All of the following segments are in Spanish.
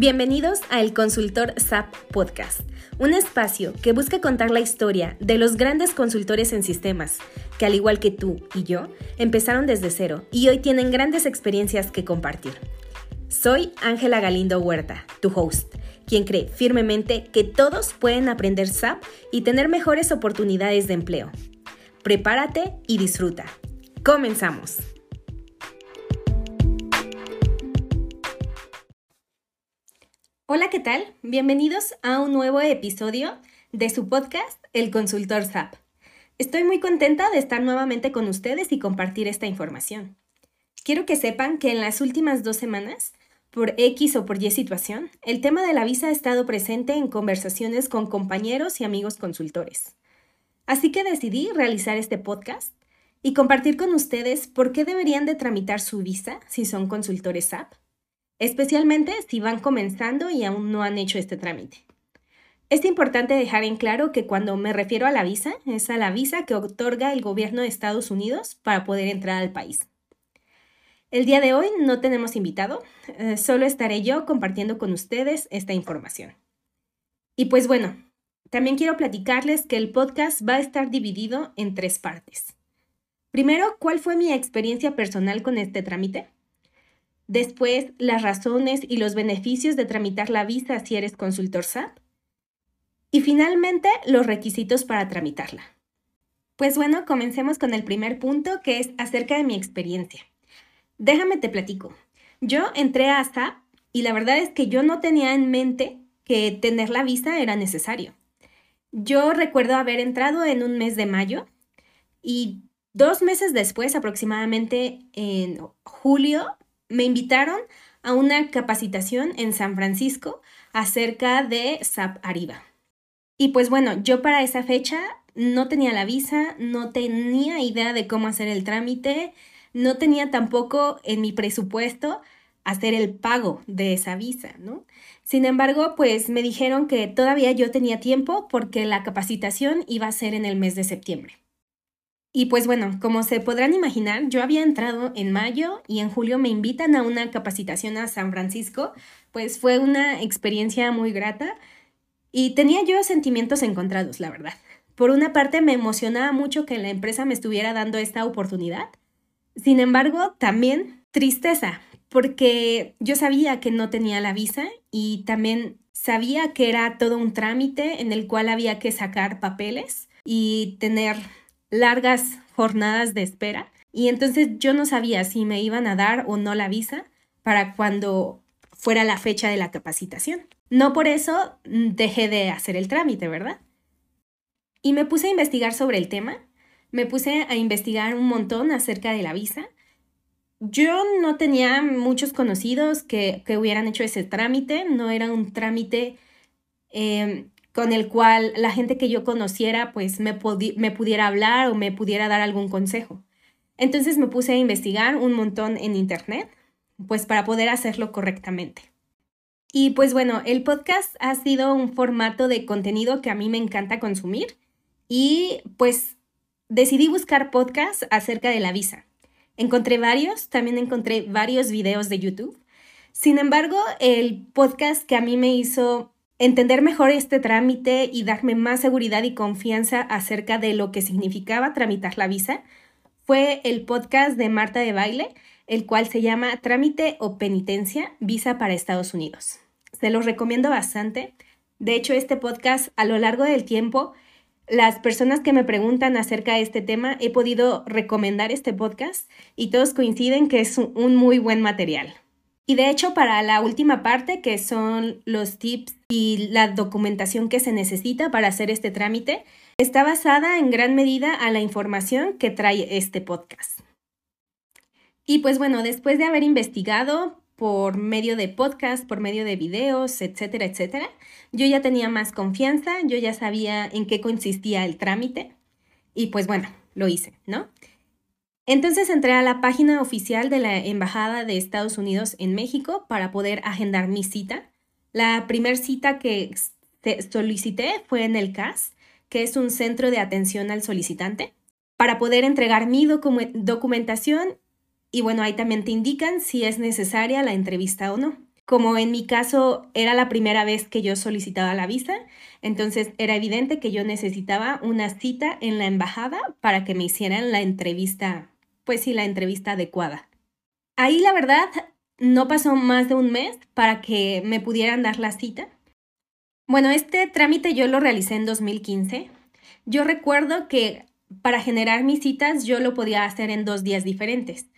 Bienvenidos a El Consultor SAP Podcast, un espacio que busca contar la historia de los grandes consultores en sistemas, que al igual que tú y yo, empezaron desde cero y hoy tienen grandes experiencias que compartir. Soy Ángela Galindo Huerta, tu host, quien cree firmemente que todos pueden aprender SAP y tener mejores oportunidades de empleo. Prepárate y disfruta. Comenzamos. Hola, ¿qué tal? Bienvenidos a un nuevo episodio de su podcast El Consultor SAP. Estoy muy contenta de estar nuevamente con ustedes y compartir esta información. Quiero que sepan que en las últimas dos semanas, por X o por Y situación, el tema de la visa ha estado presente en conversaciones con compañeros y amigos consultores. Así que decidí realizar este podcast y compartir con ustedes por qué deberían de tramitar su visa si son consultores SAP especialmente si van comenzando y aún no han hecho este trámite. Es importante dejar en claro que cuando me refiero a la visa, es a la visa que otorga el gobierno de Estados Unidos para poder entrar al país. El día de hoy no tenemos invitado, eh, solo estaré yo compartiendo con ustedes esta información. Y pues bueno, también quiero platicarles que el podcast va a estar dividido en tres partes. Primero, ¿cuál fue mi experiencia personal con este trámite? Después, las razones y los beneficios de tramitar la visa si eres consultor SAP. Y finalmente, los requisitos para tramitarla. Pues bueno, comencemos con el primer punto que es acerca de mi experiencia. Déjame te platico. Yo entré a SAP y la verdad es que yo no tenía en mente que tener la visa era necesario. Yo recuerdo haber entrado en un mes de mayo y dos meses después, aproximadamente en julio, me invitaron a una capacitación en San Francisco acerca de SAP Ariba. Y pues bueno, yo para esa fecha no tenía la visa, no tenía idea de cómo hacer el trámite, no tenía tampoco en mi presupuesto hacer el pago de esa visa, ¿no? Sin embargo, pues me dijeron que todavía yo tenía tiempo porque la capacitación iba a ser en el mes de septiembre. Y pues bueno, como se podrán imaginar, yo había entrado en mayo y en julio me invitan a una capacitación a San Francisco, pues fue una experiencia muy grata y tenía yo sentimientos encontrados, la verdad. Por una parte me emocionaba mucho que la empresa me estuviera dando esta oportunidad, sin embargo también tristeza, porque yo sabía que no tenía la visa y también sabía que era todo un trámite en el cual había que sacar papeles y tener largas jornadas de espera y entonces yo no sabía si me iban a dar o no la visa para cuando fuera la fecha de la capacitación. No por eso mm, dejé de hacer el trámite, ¿verdad? Y me puse a investigar sobre el tema, me puse a investigar un montón acerca de la visa. Yo no tenía muchos conocidos que, hubieran hecho ese trámite, no era un trámite em, con el cual la gente que yo conociera pues me, me pudiera hablar o me pudiera dar algún consejo. Entonces me puse a investigar un montón en internet pues para poder hacerlo correctamente. Y pues bueno, el podcast ha sido un formato de contenido que a mí me encanta consumir y pues decidí buscar podcasts acerca de la visa. Encontré varios, también encontré varios videos de YouTube. Sin embargo, el podcast que a mí me hizo entender mejor este trámite y darme más seguridad y confianza acerca de lo que significaba tramitar la visa fue el podcast de Marta de Baile, el cual se llama Trámite o Penitencia, Visa para Estados Unidos. Se los recomiendo bastante. De hecho, este podcast a lo largo del tiempo, las personas que me preguntan acerca de este tema, he podido recomendar este podcast y todos coinciden que es un muy buen material. Y de hecho, para la última parte, que son los tips y la documentación que se necesita para hacer este trámite, está basada en gran medida a la información que trae este podcast. Y pues bueno, después de haber investigado por medio de podcast, por medio de videos, etcétera, etcétera, yo ya tenía más confianza, yo ya sabía en qué consistía el trámite y pues bueno, lo hice, ¿no? Entonces entré a la página oficial de la Embajada de Estados Unidos en México para poder agendar mi cita. La primera cita que solicité fue en el CAS, que es un centro de atención al solicitante, para poder entregar mi documentación y bueno, ahí también te indican si es necesaria la entrevista o no. como en mi caso era la primera vez que yo solicitaba la visa, entonces era evidente que yo necesitaba una cita en la embajada para que me hicieran la entrevista, pues sí, la entrevista adecuada. Ahí la verdad no pasó más de un mes para que me pudieran dar la cita. Bueno, este trámite yo lo realicé en 2015. Yo recuerdo que para generar mis citas yo lo podía hacer en dos días diferentes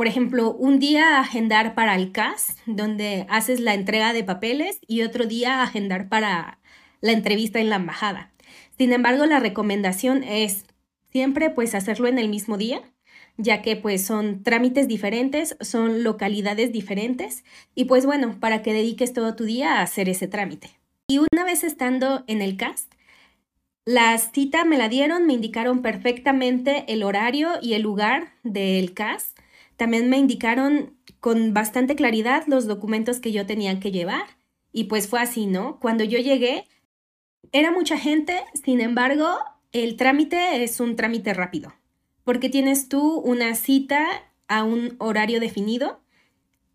por ejemplo, un día agendar para el CAS, donde haces la entrega de papeles, y otro día agendar para la entrevista en la embajada. Sin embargo, la recomendación es siempre pues hacerlo en el mismo día, ya que pues son trámites diferentes, son localidades diferentes y pues bueno, para que dediques todo tu día a hacer ese trámite. Y una vez estando en el CAS, la cita me la dieron, me indicaron perfectamente el horario y el lugar del CAS también me indicaron con bastante claridad los documentos que yo tenía que llevar. Y pues fue así, ¿no? Cuando yo llegué, era mucha gente, sin embargo, el trámite es un trámite rápido, porque tienes tú una cita a un horario definido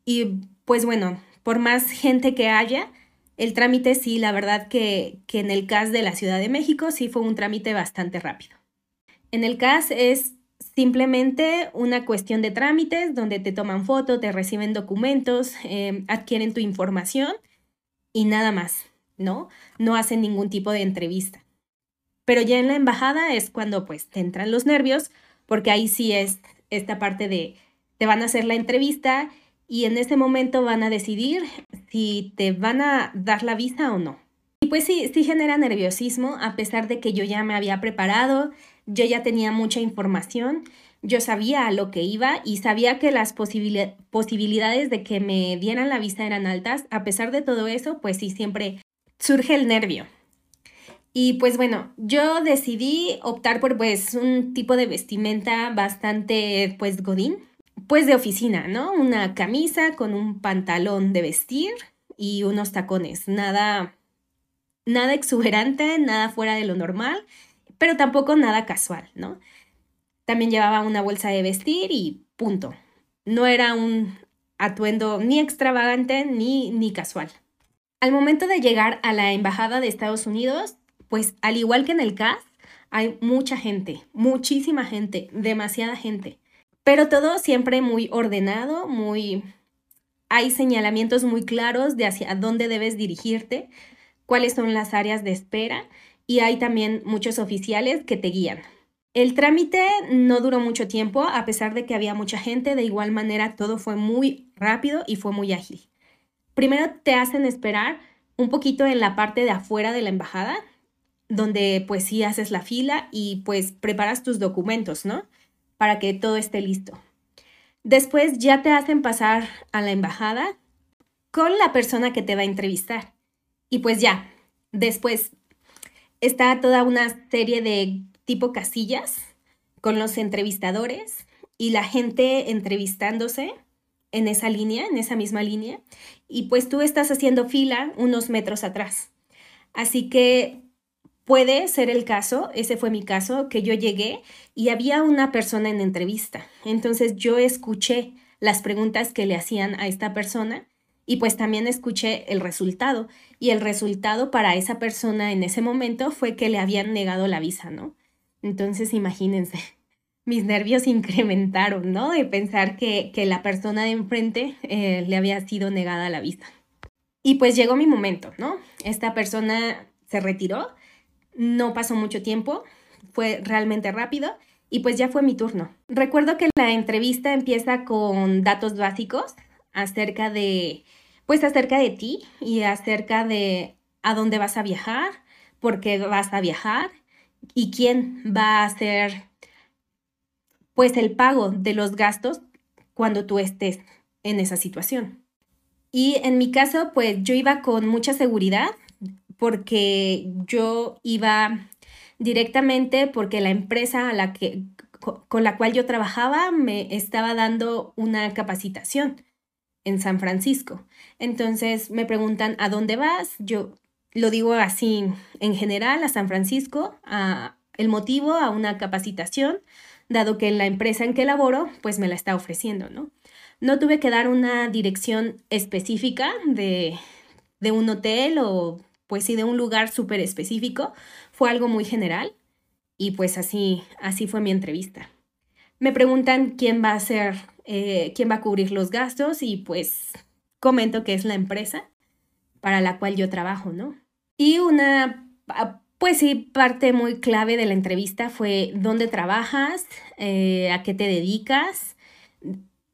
y pues bueno, por más gente que haya, el trámite sí, la verdad que, que en el CAS de la Ciudad de México sí fue un trámite bastante rápido. En el CAS es simplemente una cuestión de trámites donde te toman foto, te reciben documentos, eh, adquieren tu información y nada más, ¿no? No hacen ningún tipo de entrevista. Pero ya en la embajada es cuando pues te entran los nervios, porque ahí sí es esta parte de te van a hacer la entrevista y en ese momento van a decidir si te van a dar la visa o no. Y pues sí, sí genera nerviosismo, a pesar de que yo ya me había preparado, yo ya tenía mucha información, yo sabía a lo que iba y sabía que las posibilidades de que me dieran la visa eran altas. A pesar de todo eso, pues sí, siempre surge el nervio. Y pues bueno, yo decidí optar por pues un tipo de vestimenta bastante pues godín, pues de oficina, ¿no? Una camisa con un pantalón de vestir y unos tacones, nada nada exuberante, nada fuera de lo normal pero tampoco nada casual, ¿no? También llevaba una bolsa de vestir y punto. No era un atuendo ni extravagante ni, ni casual. Al momento de llegar a la Embajada de Estados Unidos, pues al igual que en el CAS, hay mucha gente, muchísima gente, demasiada gente. Pero todo siempre muy ordenado, muy... Hay señalamientos muy claros de hacia dónde debes dirigirte, cuáles son las áreas de espera y hay también muchos oficiales que te guían. El trámite no duró mucho tiempo, a pesar de que había mucha gente, de igual manera todo fue muy rápido y fue muy ágil. Primero te hacen esperar un poquito en la parte de afuera de la embajada, donde pues sí haces la fila y pues preparas tus documentos, ¿no? Para que todo esté listo. Después ya te hacen pasar a la embajada con la persona que te va a entrevistar. Y pues ya, después está toda una serie de tipo casillas con los entrevistadores y la gente entrevistándose en esa línea, en esa misma línea, y pues tú estás haciendo fila unos metros atrás. Así que puede ser el caso, ese fue mi caso, que yo llegué y había una persona en entrevista. Entonces yo escuché las preguntas que le hacían a esta persona y pues también escuché el resultado. Y el resultado para esa persona en ese momento fue que le habían negado la visa, ¿no? Entonces imagínense, mis nervios incrementaron, ¿no? De pensar que, la persona de enfrente eh, le había sido negada la visa. Y pues llegó mi momento, ¿no? Esta persona se retiró, no pasó mucho tiempo, fue realmente rápido y pues ya fue mi turno. Recuerdo que la entrevista empieza con datos básicos acerca de, pues acerca de ti y acerca de a dónde vas a viajar, por qué vas a viajar y quién va a hacer, pues el pago de los gastos cuando tú estés en esa situación. Y en mi caso, pues yo iba con mucha seguridad porque yo iba directamente porque la empresa a la que, con la cual yo trabajaba me estaba dando una capacitación en San Francisco. Entonces me preguntan, ¿a dónde vas? Yo lo digo así en general, a San Francisco, a el motivo, a una capacitación, dado que la empresa en que laboro, pues me la está ofreciendo, ¿no? No tuve que dar una dirección específica de, de un hotel o pues sí de un lugar súper específico. Fue algo muy general y pues así, así fue mi entrevista. Me preguntan quién va a ser, eh, quién va a cubrir los gastos y pues comento que es la empresa para la cual yo trabajo, ¿no? Y una, ah, pues sí, parte muy clave de la entrevista fue dónde trabajas, eh, a qué te dedicas,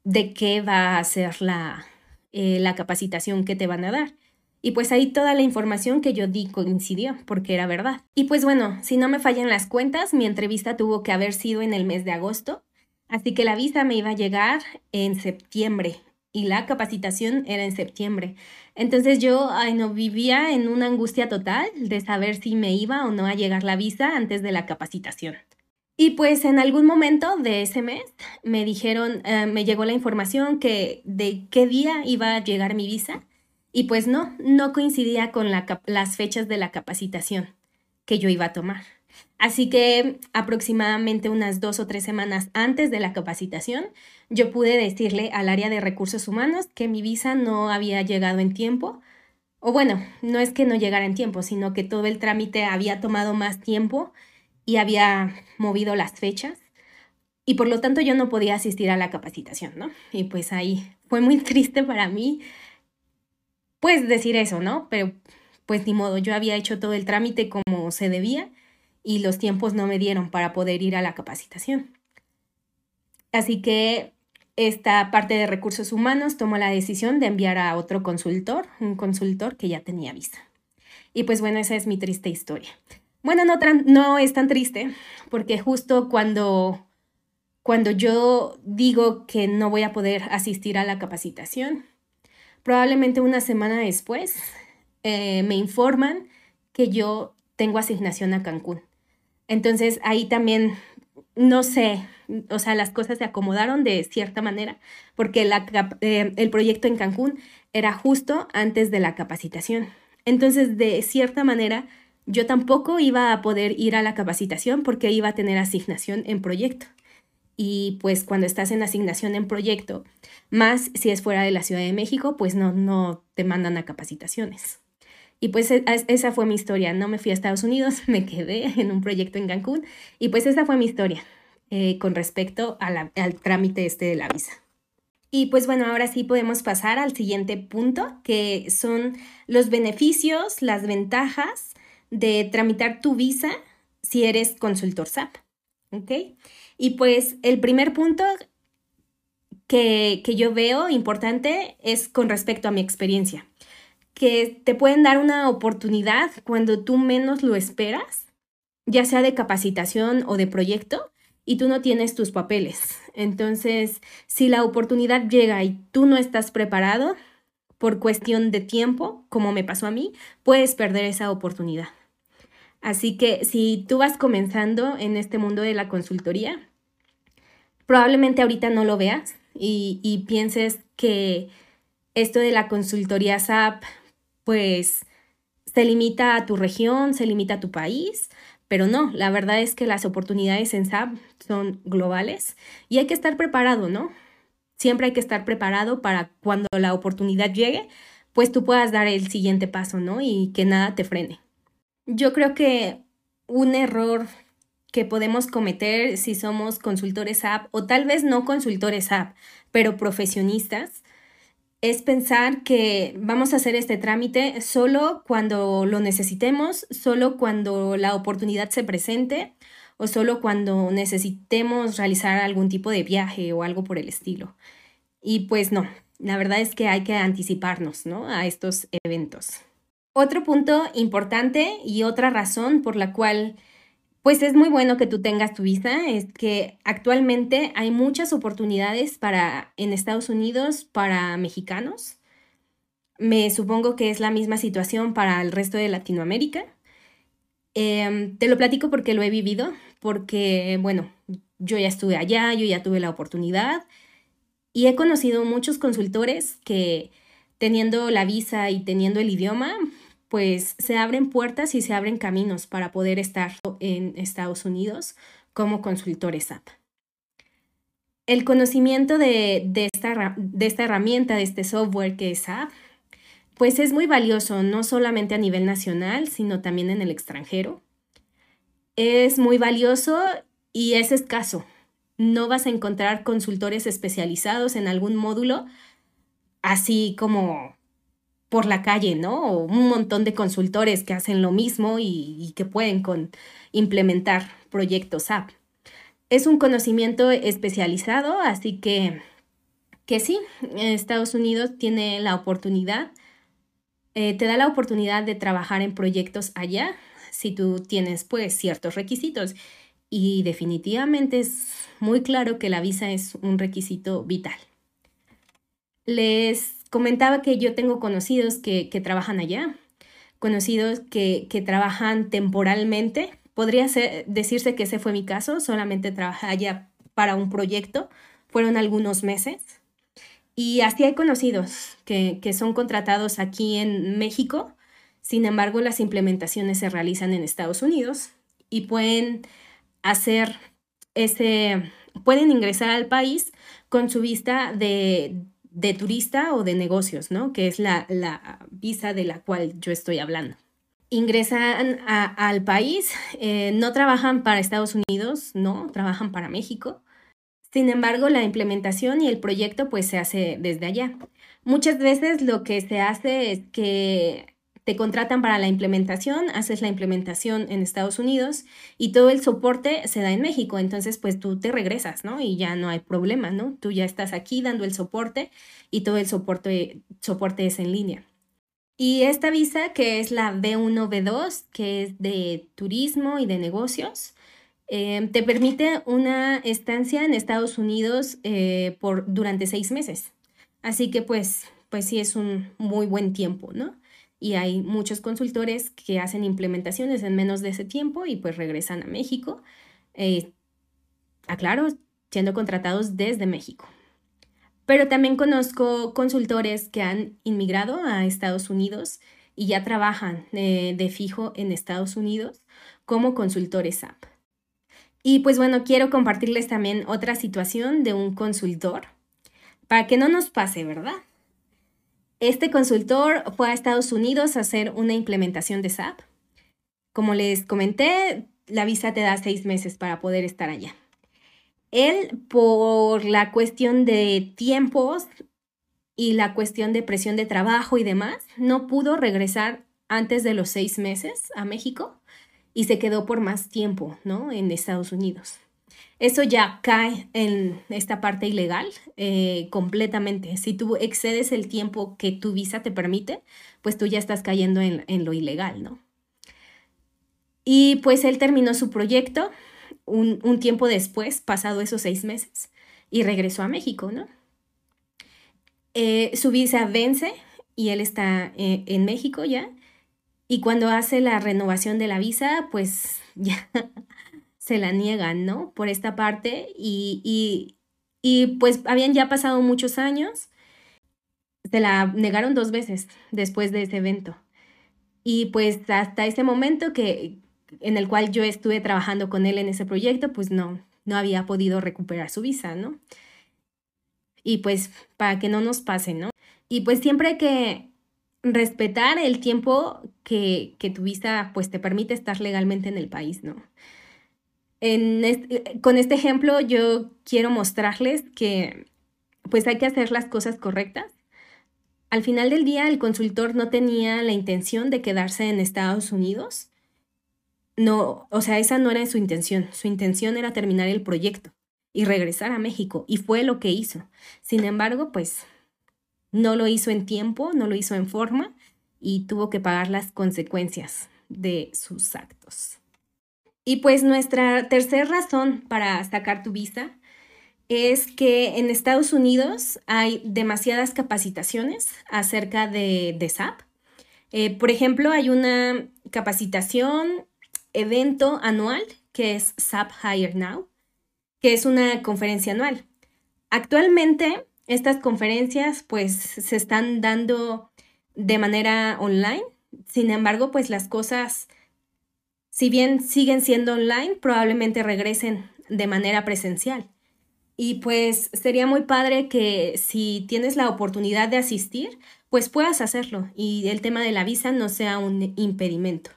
de qué va a ser la, eh, la capacitación que te van a dar. Y pues ahí toda la información que yo di coincidió, porque era verdad. Y pues bueno, si no me fallan las cuentas, mi entrevista tuvo que haber sido en el mes de agosto, así que la visa me iba a llegar en septiembre y la capacitación era en septiembre. Entonces yo, ay no, vivía en una angustia total de saber si me iba o no a llegar la visa antes de la capacitación. Y pues en algún momento de ese mes me dijeron, eh, me llegó la información que de qué día iba a llegar mi visa y pues no, no coincidía con las fechas de la capacitación que yo iba a tomar. Así que aproximadamente unas dos o tres semanas antes de la capacitación, yo pude decirle al área de recursos humanos que mi visa no había llegado en tiempo. O bueno, no es que no llegara en tiempo, sino que todo el trámite había tomado más tiempo y había movido las fechas. Y por lo tanto yo no podía asistir a la capacitación, ¿no? Y pues ahí fue muy triste para mí pues decir eso, ¿no? Pero pues ni modo, yo había hecho todo el trámite como se debía y los tiempos no me dieron para poder ir a la capacitación. Así que esta parte de recursos humanos tomó la decisión de enviar a otro consultor, un consultor que ya tenía visa. Y pues bueno, esa es mi triste historia. Bueno, no, no es tan triste porque justo cuando, cuando yo digo que no voy a poder asistir a la capacitación, Probablemente una semana después eh, me informan que yo tengo asignación a Cancún. Entonces ahí también, no sé, o sea, las cosas se acomodaron de cierta manera, porque eh, el proyecto en Cancún era justo antes de la capacitación. Entonces, de cierta manera, yo tampoco iba a poder ir a la capacitación porque iba a tener asignación en proyecto y pues cuando estás en asignación en proyecto, más si es fuera de la Ciudad de México, pues no, no te mandan a capacitaciones. Y pues e, esa fue mi historia. No me fui a Estados Unidos, me quedé en un proyecto en Cancún y pues esa fue mi historia eh, con respecto al trámite este de la visa. Y pues bueno, ahora sí podemos pasar al siguiente punto, que son los beneficios, las ventajas de tramitar tu visa si eres consultor SAP. ¿Ok? Y pues el primer punto que, yo veo importante es con respecto a mi experiencia, que te pueden dar una oportunidad cuando tú menos lo esperas, ya sea de capacitación o de proyecto, y tú no tienes tus papeles. Entonces, si la oportunidad llega y tú no estás preparado por cuestión de tiempo, como me pasó a mí, puedes perder esa oportunidad. Así que si tú vas comenzando en este mundo de la consultoría, probablemente ahorita no lo veas y, pienses que esto de la consultoría SAP, pues se limita a tu región, se limita a tu país, pero no, la verdad es que las oportunidades en SAP son globales y hay que estar preparado, ¿no? Siempre hay que estar preparado para cuando la oportunidad llegue, pues tú puedas dar el siguiente paso, ¿no? Y que nada te frene. Yo creo que un error que podemos cometer si somos consultores app o tal vez no consultores app, pero profesionistas, es pensar que vamos a hacer este trámite solo cuando lo necesitemos, solo cuando la oportunidad se presente o solo cuando necesitemos realizar algún tipo de viaje o algo por el estilo. Y pues no, la verdad es que hay que anticiparnos ¿no? a estos eventos. Otro punto importante y otra razón por la cual pues es muy bueno que tú tengas tu visa, es que actualmente hay muchas oportunidades para en Estados Unidos para mexicanos. Me supongo que es la misma situación para el resto de Latinoamérica. Em, te lo platico porque lo he vivido, porque, bueno, yo ya estuve allá, yo ya tuve la oportunidad y he conocido muchos consultores que teniendo la visa y teniendo el idioma, pues se abren puertas y se abren caminos para poder estar en Estados Unidos como consultores SAP. el conocimiento de, esta, de esta herramienta, de este software que es SAP, pues es muy valioso, no solamente a nivel nacional, sino también en el extranjero. Es muy valioso y es escaso. No vas a encontrar consultores especializados en algún módulo así como por la calle, ¿no? O un montón de consultores que hacen lo mismo y, que pueden implementar proyectos app. Es un conocimiento especializado, así que, que sí, Estados Unidos tiene la oportunidad, eh, te da la oportunidad de trabajar en proyectos allá si tú tienes pues ciertos requisitos. Y definitivamente es muy claro que la visa es un requisito vital. Les comentaba que yo tengo conocidos que, trabajan allá, conocidos que, que trabajan temporalmente Podría decirse que ese fue mi caso, solamente trabajé allá para un proyecto, fueron algunos meses. Y así hay conocidos que, son contratados aquí en México, sin embargo las implementaciones se realizan en Estados Unidos y pueden hacer ese, pueden ingresar al país con su vista de, turista o de negocios, ¿no? Que es la, la visa de la cual yo estoy hablando ingresan al país, eh, no trabajan para Estados Unidos, no, trabajan para México. Sin embargo, la implementación y el proyecto pues se hace desde allá. Muchas veces lo que se hace es que te contratan para la implementación, haces la implementación en Estados Unidos y todo el soporte se da en México. Entonces, pues tú te regresas, ¿no? Y ya no hay problema, ¿no? Tú ya estás aquí dando el soporte y todo el soporte, soporte es en línea. Y esta visa, que es la B1, B2, que es de turismo y de negocios, eh, te permite una estancia en Estados Unidos eh, por, durante seis meses. Así que pues, pues sí es un muy buen tiempo, ¿no? Y hay muchos consultores que hacen implementaciones en menos de ese tiempo y pues regresan a México. Eh, aclaro, siendo contratados desde México. Pero también conozco consultores que han inmigrado a Estados Unidos y ya trabajan eh, de fijo en Estados Unidos como consultores app. Y pues bueno, quiero compartirles también otra situación de un consultor para que no nos pase, ¿verdad? Este consultor fue a Estados Unidos a hacer una implementación de SAP. Como les comenté, la visa te da seis meses para poder estar allá. Él, por la cuestión de tiempos y la cuestión de presión de trabajo y demás, no pudo regresar antes de los seis meses a México y se quedó por más tiempo, ¿no? En Estados Unidos. Eso ya cae en esta parte ilegal eh, completamente. Si tú excedes el tiempo que tu visa te permite, pues tú ya estás cayendo en, en lo ilegal, ¿no? Y pues él terminó su proyecto, un, tiempo después, pasado esos seis meses, y regresó a México, ¿no? Eh, su visa vence y él está eh, en México ya. Y cuando hace la renovación de la visa, pues ya se la niegan, ¿no? Por esta parte. Y, y, pues habían ya pasado muchos años. Se la negaron dos veces después de ese evento. Y pues hasta ese momento que, en el cual yo estuve trabajando con él en ese proyecto, pues no, no había podido recuperar su visa, ¿no? Y pues para que no nos pase, ¿no? Y pues siempre hay que respetar el tiempo que, que tu visa pues te permite estar legalmente en el país, ¿no? En con este ejemplo yo quiero mostrarles que pues hay que hacer las cosas correctas. Al final del día el consultor no tenía la intención de quedarse en Estados Unidos no, o sea, esa no era su intención. Su intención era terminar el proyecto y regresar a México, y fue lo que hizo. Sin embargo, pues no lo hizo en tiempo, no lo hizo en forma y tuvo que pagar las consecuencias de sus actos. Y pues nuestra tercera razón para sacar tu visa es que en Estados Unidos hay demasiadas capacitaciones acerca de, SAP. Eh, por ejemplo, hay una capacitación evento anual que es SAP Hire Now, que es una conferencia anual. Actualmente estas conferencias pues se están dando de manera online, sin embargo pues las cosas, si bien siguen siendo online, probablemente regresen de manera presencial. Y pues sería muy padre que si tienes la oportunidad de asistir, pues puedas hacerlo y el tema de la visa no sea un impedimento.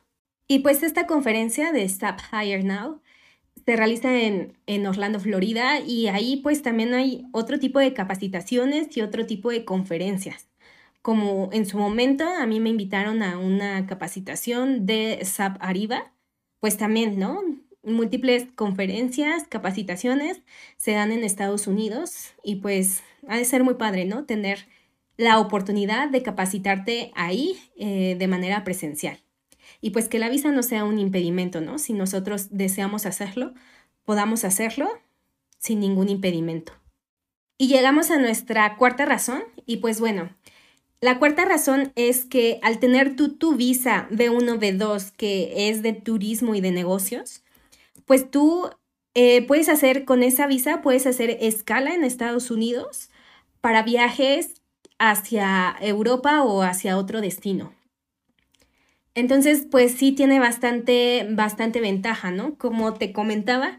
Y pues esta conferencia de Stop Higher Now se realiza en, en, Orlando, Florida, y ahí pues también hay otro tipo de capacitaciones y otro tipo de conferencias. Como en su momento a mí me invitaron a una capacitación de SAP Ariba, pues también, ¿no? Múltiples conferencias, capacitaciones se dan en Estados Unidos y pues ha de ser muy padre, ¿no? Tener la oportunidad de capacitarte ahí eh, de manera presencial. Y pues que la visa no sea un impedimento, ¿no? Si nosotros deseamos hacerlo, podamos hacerlo sin ningún impedimento. Y llegamos a nuestra cuarta razón, y pues bueno, la cuarta razón es que al tener tú tu visa B1, B2, que es de turismo y de negocios, pues tú eh, puedes hacer con esa visa, puedes hacer escala en Estados Unidos para viajes hacia Europa o hacia otro destino. Entonces, pues sí tiene bastante, bastante ventaja, ¿no? Como te comentaba,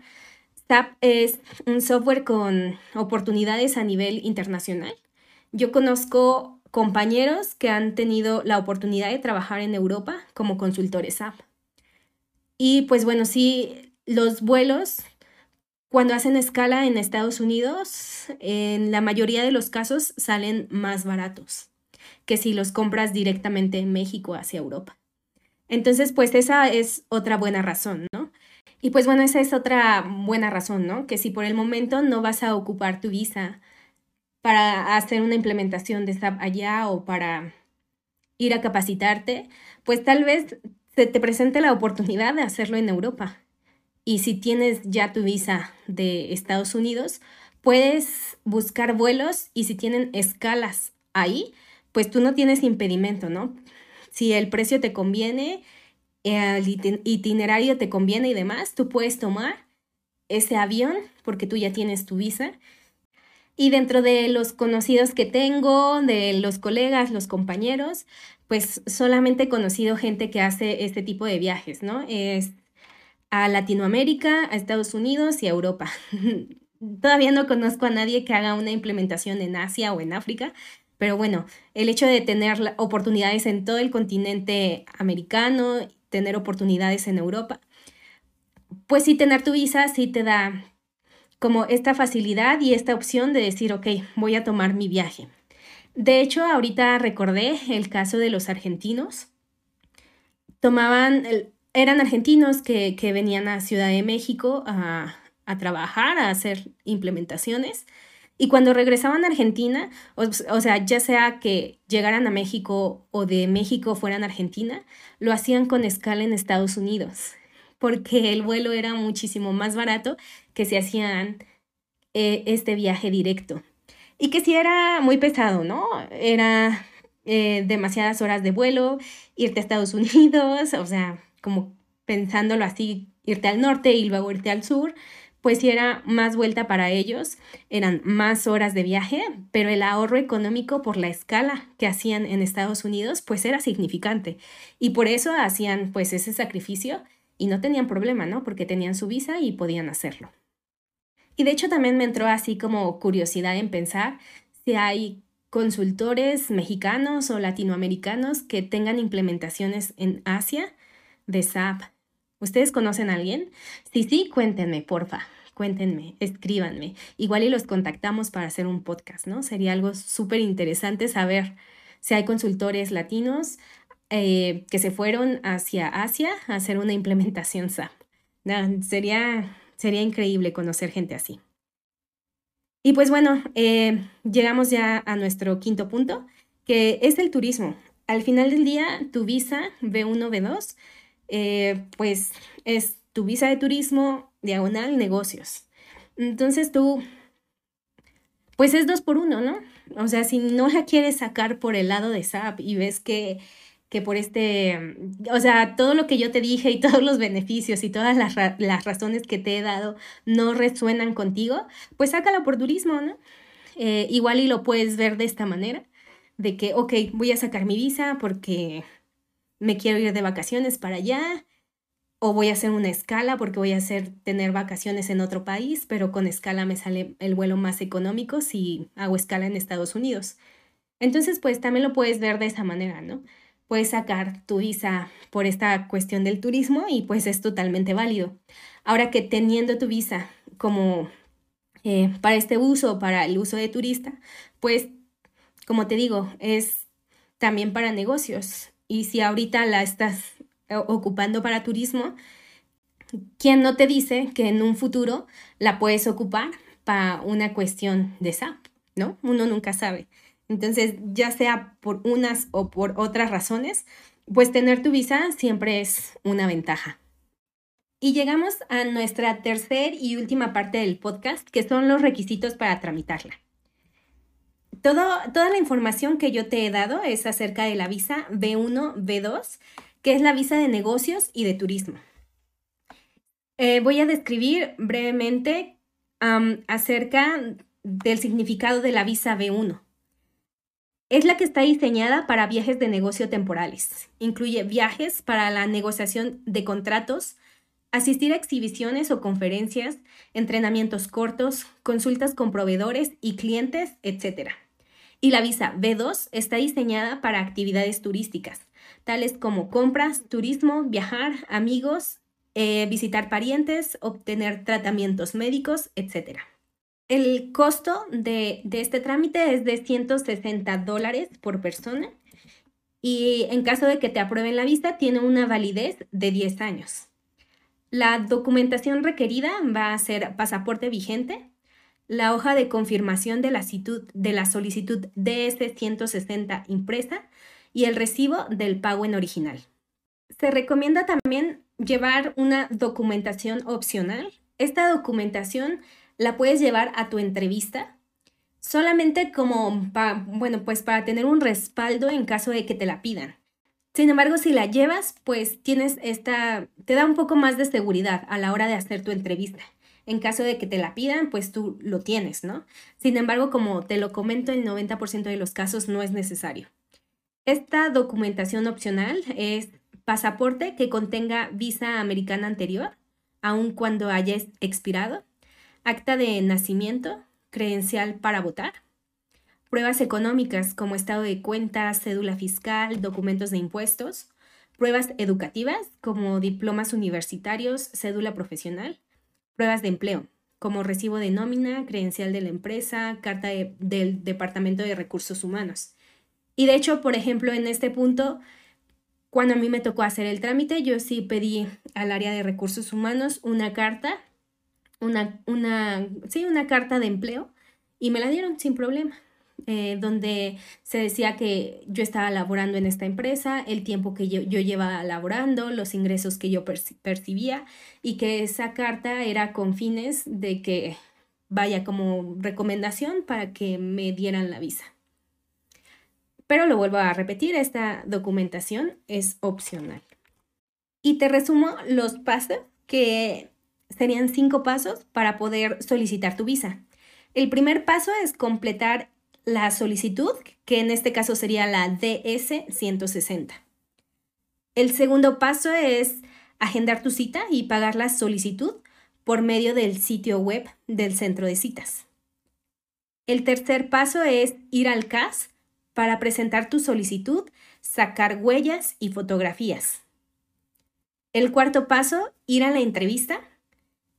SAP es un software con oportunidades a nivel internacional. Yo conozco compañeros que han tenido la oportunidad de trabajar en Europa como consultores SAP. Y pues bueno, sí, los vuelos, cuando hacen escala en Estados Unidos, en la mayoría de los casos salen más baratos que si los compras directamente en México hacia Europa. Entonces, pues esa es otra buena razón, ¿no? Y pues bueno, esa es otra buena razón, ¿no? Que si por el momento no vas a ocupar tu visa para hacer una implementación de SAP allá o para ir a capacitarte, pues tal vez se te presente la oportunidad de hacerlo en Europa. Y si tienes ya tu visa de Estados Unidos, puedes buscar vuelos y si tienen escalas ahí, pues tú no tienes impedimento, ¿no? si el precio te conviene, el itinerario te conviene y demás, tú puedes tomar ese avión porque tú ya tienes tu visa. Y dentro de los conocidos que tengo, de los colegas, los compañeros, pues solamente he conocido gente que hace este tipo de viajes, ¿no? Es a Latinoamérica, a Estados Unidos y a Europa. Todavía no conozco a nadie que haga una implementación en Asia o en África, pero bueno, el hecho de tener oportunidades en todo el continente americano, tener oportunidades en Europa, pues sí tener tu visa sí te da como esta facilidad y esta opción de decir, ok, voy a tomar mi viaje. De hecho, ahorita recordé el caso de los argentinos. Tomaban, eran argentinos que, que venían a Ciudad de México a, a trabajar, a hacer implementaciones y cuando regresaban a Argentina, o, sea, ya sea que llegaran a México o de México fueran a Argentina, lo hacían con escala en Estados Unidos, porque el vuelo era muchísimo más barato que si hacían eh, este viaje directo. Y que si era muy pesado, ¿no? Era eh, demasiadas horas de vuelo, irte a Estados Unidos, o sea, como pensándolo así, irte al norte y luego irte al sur pues sí era más vuelta para ellos, eran más horas de viaje, pero el ahorro económico por la escala que hacían en Estados Unidos, pues era significante. Y por eso hacían pues ese sacrificio y no tenían problema, ¿no? Porque tenían su visa y podían hacerlo. Y de hecho también me entró así como curiosidad en pensar si hay consultores mexicanos o latinoamericanos que tengan implementaciones en Asia de SAP. ¿Ustedes conocen a alguien? Sí, sí, cuéntenme, porfa cuéntenme, escríbanme. Igual y los contactamos para hacer un podcast, ¿no? Sería algo súper interesante saber si hay consultores latinos eh, que se fueron hacia Asia a hacer una implementación SAP. sería, sería increíble conocer gente así. Y pues bueno, eh, llegamos ya a nuestro quinto punto, que es el turismo. Al final del día, tu visa B1, B2, eh, pues es tu visa de turismo diagonal negocios. Entonces tú, pues es dos por uno, ¿no? O sea, si no la quieres sacar por el lado de SAP y ves que, que por este, o sea, todo lo que yo te dije y todos los beneficios y todas las, las razones que te he dado no resuenan contigo, pues sácala por turismo, ¿no? Eh, igual y lo puedes ver de esta manera, de que, ok, voy a sacar mi visa porque me quiero ir de vacaciones para allá o voy a hacer una escala porque voy a hacer tener vacaciones en otro país, pero con escala me sale el vuelo más económico si hago escala en Estados Unidos. Entonces, pues también lo puedes ver de esa manera, ¿no? Puedes sacar tu visa por esta cuestión del turismo y pues es totalmente válido. Ahora que teniendo tu visa como eh, para este uso, para el uso de turista, pues como te digo, es también para negocios. Y si ahorita la estás eh, ocupando para turismo, ¿quién no te dice que en un futuro la puedes ocupar para una cuestión de SAP? ¿No? Uno nunca sabe. Entonces, ya sea por unas o por otras razones, pues tener tu visa siempre es una ventaja. Y llegamos a nuestra tercera y última parte del podcast, que son los requisitos para tramitarla. toda la información que yo te he dado es acerca de la visa B1, B2, que es la visa de negocios y de turismo. Eh, voy a describir brevemente acerca del significado de la visa B1. Es la que está diseñada para viajes de negocio temporales. Incluye viajes para la negociación de contratos, asistir a exhibiciones o conferencias, entrenamientos cortos, consultas con proveedores y clientes, etc. Y la visa B2 está diseñada para actividades turísticas, tales como compras, turismo, viajar, amigos, eh, visitar parientes, obtener tratamientos médicos, etc. El costo de, este trámite es de 160 dólares por persona y en caso de que te aprueben la visa tiene una validez de 10 años. La documentación requerida va a ser pasaporte vigente, la hoja de confirmación de la, de la solicitud DS-160 impresa y el recibo del pago en original. Se recomienda también llevar una documentación opcional. Esta documentación la puedes llevar a tu entrevista solamente como, bueno, pues para tener un respaldo en caso de que te la pidan. Sin embargo, si la llevas, pues tienes esta, te da un poco más de seguridad a la hora de hacer tu entrevista. En caso de que te la pidan, pues tú lo tienes, ¿no? Sin embargo, como te lo comento, el 90% de los casos no es necesario. Esta documentación opcional es pasaporte que contenga visa americana anterior, aun cuando haya expirado, acta de nacimiento, credencial para votar, pruebas económicas como estado de cuentas, cédula fiscal, documentos de impuestos, pruebas educativas como diplomas universitarios, cédula profesional, pruebas de empleo como recibo de nómina, credencial de la empresa, carta del Departamento de Recursos Humanos. Y de hecho, por ejemplo, en este punto, cuando a mí me tocó hacer el trámite, yo sí pedí al área de recursos humanos una carta una, una, sí, una carta de empleo y me la dieron sin problema. Eh, donde se decía que yo estaba laborando en esta empresa, el tiempo que yo, yo llevaba laborando, los ingresos que yo percibía y que esa carta era con fines de que vaya como recomendación para que me dieran la visa. Pero lo vuelvo a repetir, esta documentación es opcional. Y te resumo los pasos que serían cinco pasos para poder solicitar tu visa. El primer paso es completar la solicitud, que en este caso sería la DS-160. El segundo paso es agendar tu cita y pagar la solicitud por medio del sitio web del centro de citas. El tercer paso es ir al CAS para presentar tu solicitud, sacar huellas y fotografías. El cuarto paso, ir a la entrevista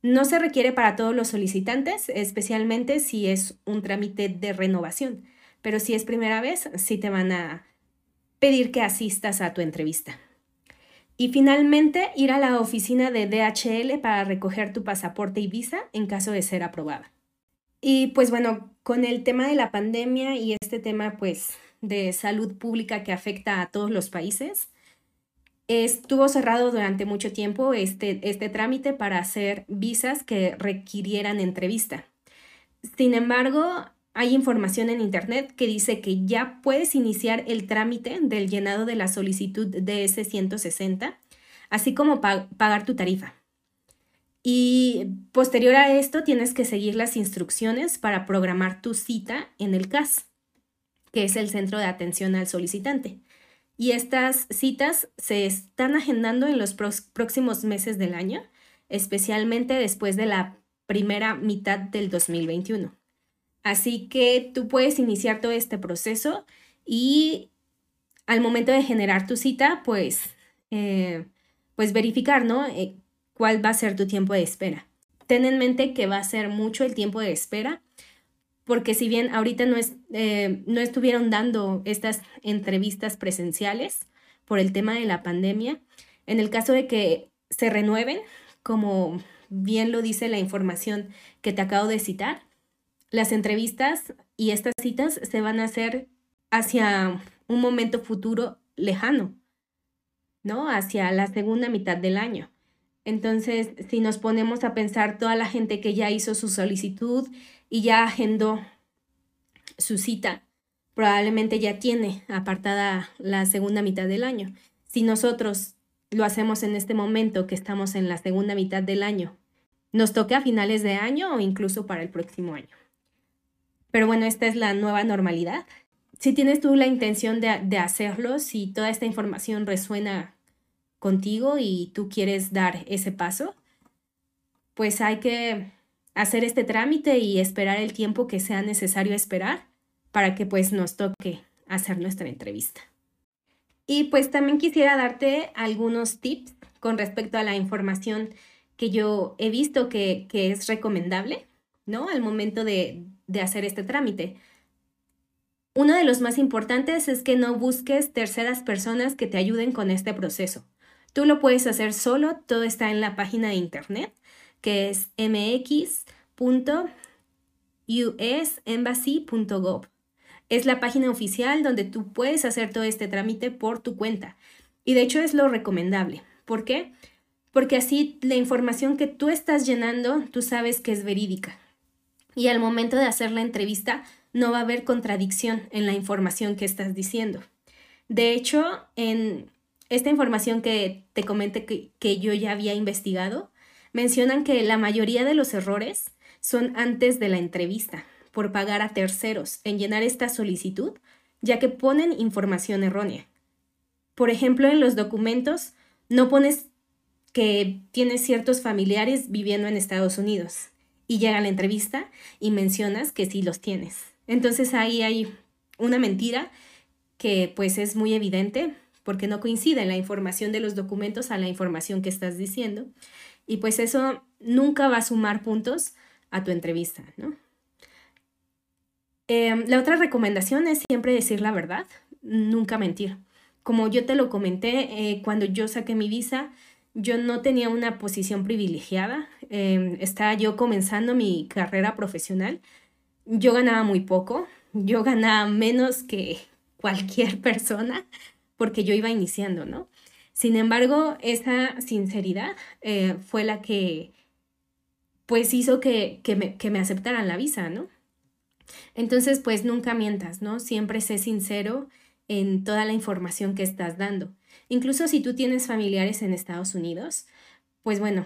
no se requiere para todos los solicitantes, especialmente si es un trámite de renovación, pero si es primera vez, sí te van a pedir que asistas a tu entrevista. Y finalmente, ir a la oficina de DHL para recoger tu pasaporte y visa en caso de ser aprobada. Y pues bueno, con el tema de la pandemia y este tema pues de salud pública que afecta a todos los países, Estuvo cerrado durante mucho tiempo este, este trámite para hacer visas que requirieran entrevista. Sin embargo, hay información en Internet que dice que ya puedes iniciar el trámite del llenado de la solicitud de ese 160, así como pagar tu tarifa. Y posterior a esto tienes que seguir las instrucciones para programar tu cita en el CAS, que es el Centro de Atención al Solicitante y estas citas se están agendando en los próximos meses del año, especialmente después de la primera mitad del 2021. Así que tú puedes iniciar todo este proceso y al momento de generar tu cita, pues, eh, pues verificar, ¿no? Eh, ¿Cuál va a ser tu tiempo de espera? Ten en mente que va a ser mucho el tiempo de espera, porque si bien ahorita no, es, eh, no estuvieron dando estas entrevistas presenciales por el tema de la pandemia, en el caso de que se renueven, como bien lo dice la información que te acabo de citar, las entrevistas y estas citas se van a hacer hacia un momento futuro lejano, ¿no? Hacia la segunda mitad del año. Entonces, si nos ponemos a pensar toda la gente que ya hizo su solicitud y ya agendó su cita, probablemente ya tiene apartada la segunda mitad del año. Si nosotros lo hacemos en este momento que estamos en la segunda mitad del año, nos toque a finales de año o incluso para el próximo año. Pero bueno, esta es la nueva normalidad. Si tienes tú la intención de, de hacerlo, si toda esta información resuena contigo y tú quieres dar ese paso, pues hay que hacer este trámite y esperar el tiempo que sea necesario esperar para que pues nos toque hacer nuestra entrevista. Y pues también quisiera darte algunos tips con respecto a la información que yo he visto que, que es recomendable, ¿no? Al momento de, de hacer este trámite. Uno de los más importantes es que no busques terceras personas que te ayuden con este proceso. Tú lo puedes hacer solo, todo está en la página de internet, que es mx.usembassy.gov. Es la página oficial donde tú puedes hacer todo este trámite por tu cuenta. Y de hecho es lo recomendable. ¿Por qué? Porque así la información que tú estás llenando, tú sabes que es verídica. Y al momento de hacer la entrevista, no va a haber contradicción en la información que estás diciendo. De hecho, en esta información que te comenté que, yo ya había investigado, mencionan que la mayoría de los errores son antes de la entrevista, por pagar a terceros en llenar esta solicitud, ya que ponen información errónea. Por ejemplo, en los documentos no pones que tienes ciertos familiares viviendo en Estados Unidos y llega la entrevista y mencionas que sí los tienes. Entonces ahí hay una mentira que pues es muy evidente porque no coincide la información de los documentos a la información que estás diciendo. Y pues eso nunca va a sumar puntos a tu entrevista, ¿no? Em, la otra recomendación es siempre decir la verdad, nunca mentir. Como yo te lo comenté, eh, cuando yo saqué mi visa, yo no tenía una posición privilegiada. Em, estaba yo comenzando mi carrera profesional. Yo ganaba muy poco, yo ganaba menos que cualquier persona porque yo iba iniciando, ¿no? Sin embargo, esa sinceridad eh, fue la que pues hizo que, me, que me aceptaran la visa, ¿no? Entonces, pues nunca mientas, ¿no? Siempre sé sincero en toda la información que estás dando. Incluso si tú tienes familiares en Estados Unidos, pues bueno,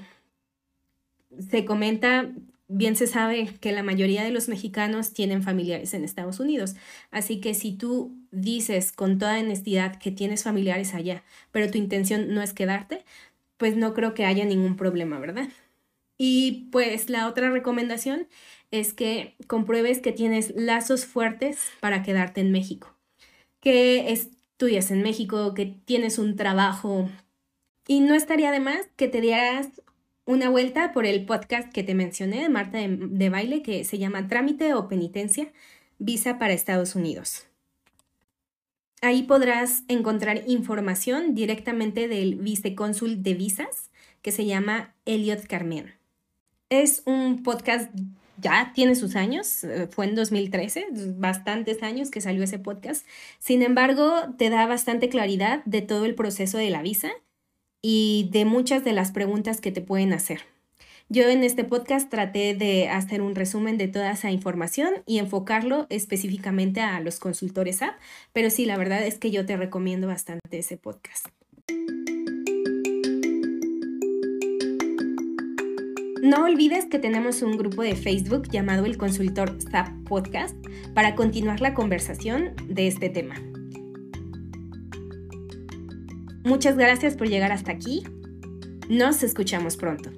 se comenta bien se sabe que la mayoría de los mexicanos tienen familiares en Estados Unidos. Así que si tú dices con toda honestidad que tienes familiares allá, pero tu intención no es quedarte, pues no creo que haya ningún problema, ¿verdad? Y pues la otra recomendación es que compruebes que tienes lazos fuertes para quedarte en México, que estudias en México, que tienes un trabajo y no estaría de más que te dieras una vuelta por el podcast que te mencioné de Marta de, Baile que se llama Trámite o Penitencia, Visa para Estados Unidos. Ahí podrás encontrar información directamente del vicecónsul de visas que se llama Elliot Carmen. Es un podcast, ya tiene sus años, eh, fue en 2013, bastantes años que salió ese podcast. Sin embargo, te da bastante claridad de todo el proceso de la visa y de muchas de las preguntas que te pueden hacer. Yo en este podcast traté de hacer un resumen de toda esa información y enfocarlo específicamente a los consultores app, pero sí, la verdad es que yo te recomiendo bastante ese podcast. No olvides que tenemos un grupo de Facebook llamado el Consultor SAP Podcast para continuar la conversación de este tema. Muchas gracias por llegar hasta aquí. Nos escuchamos pronto.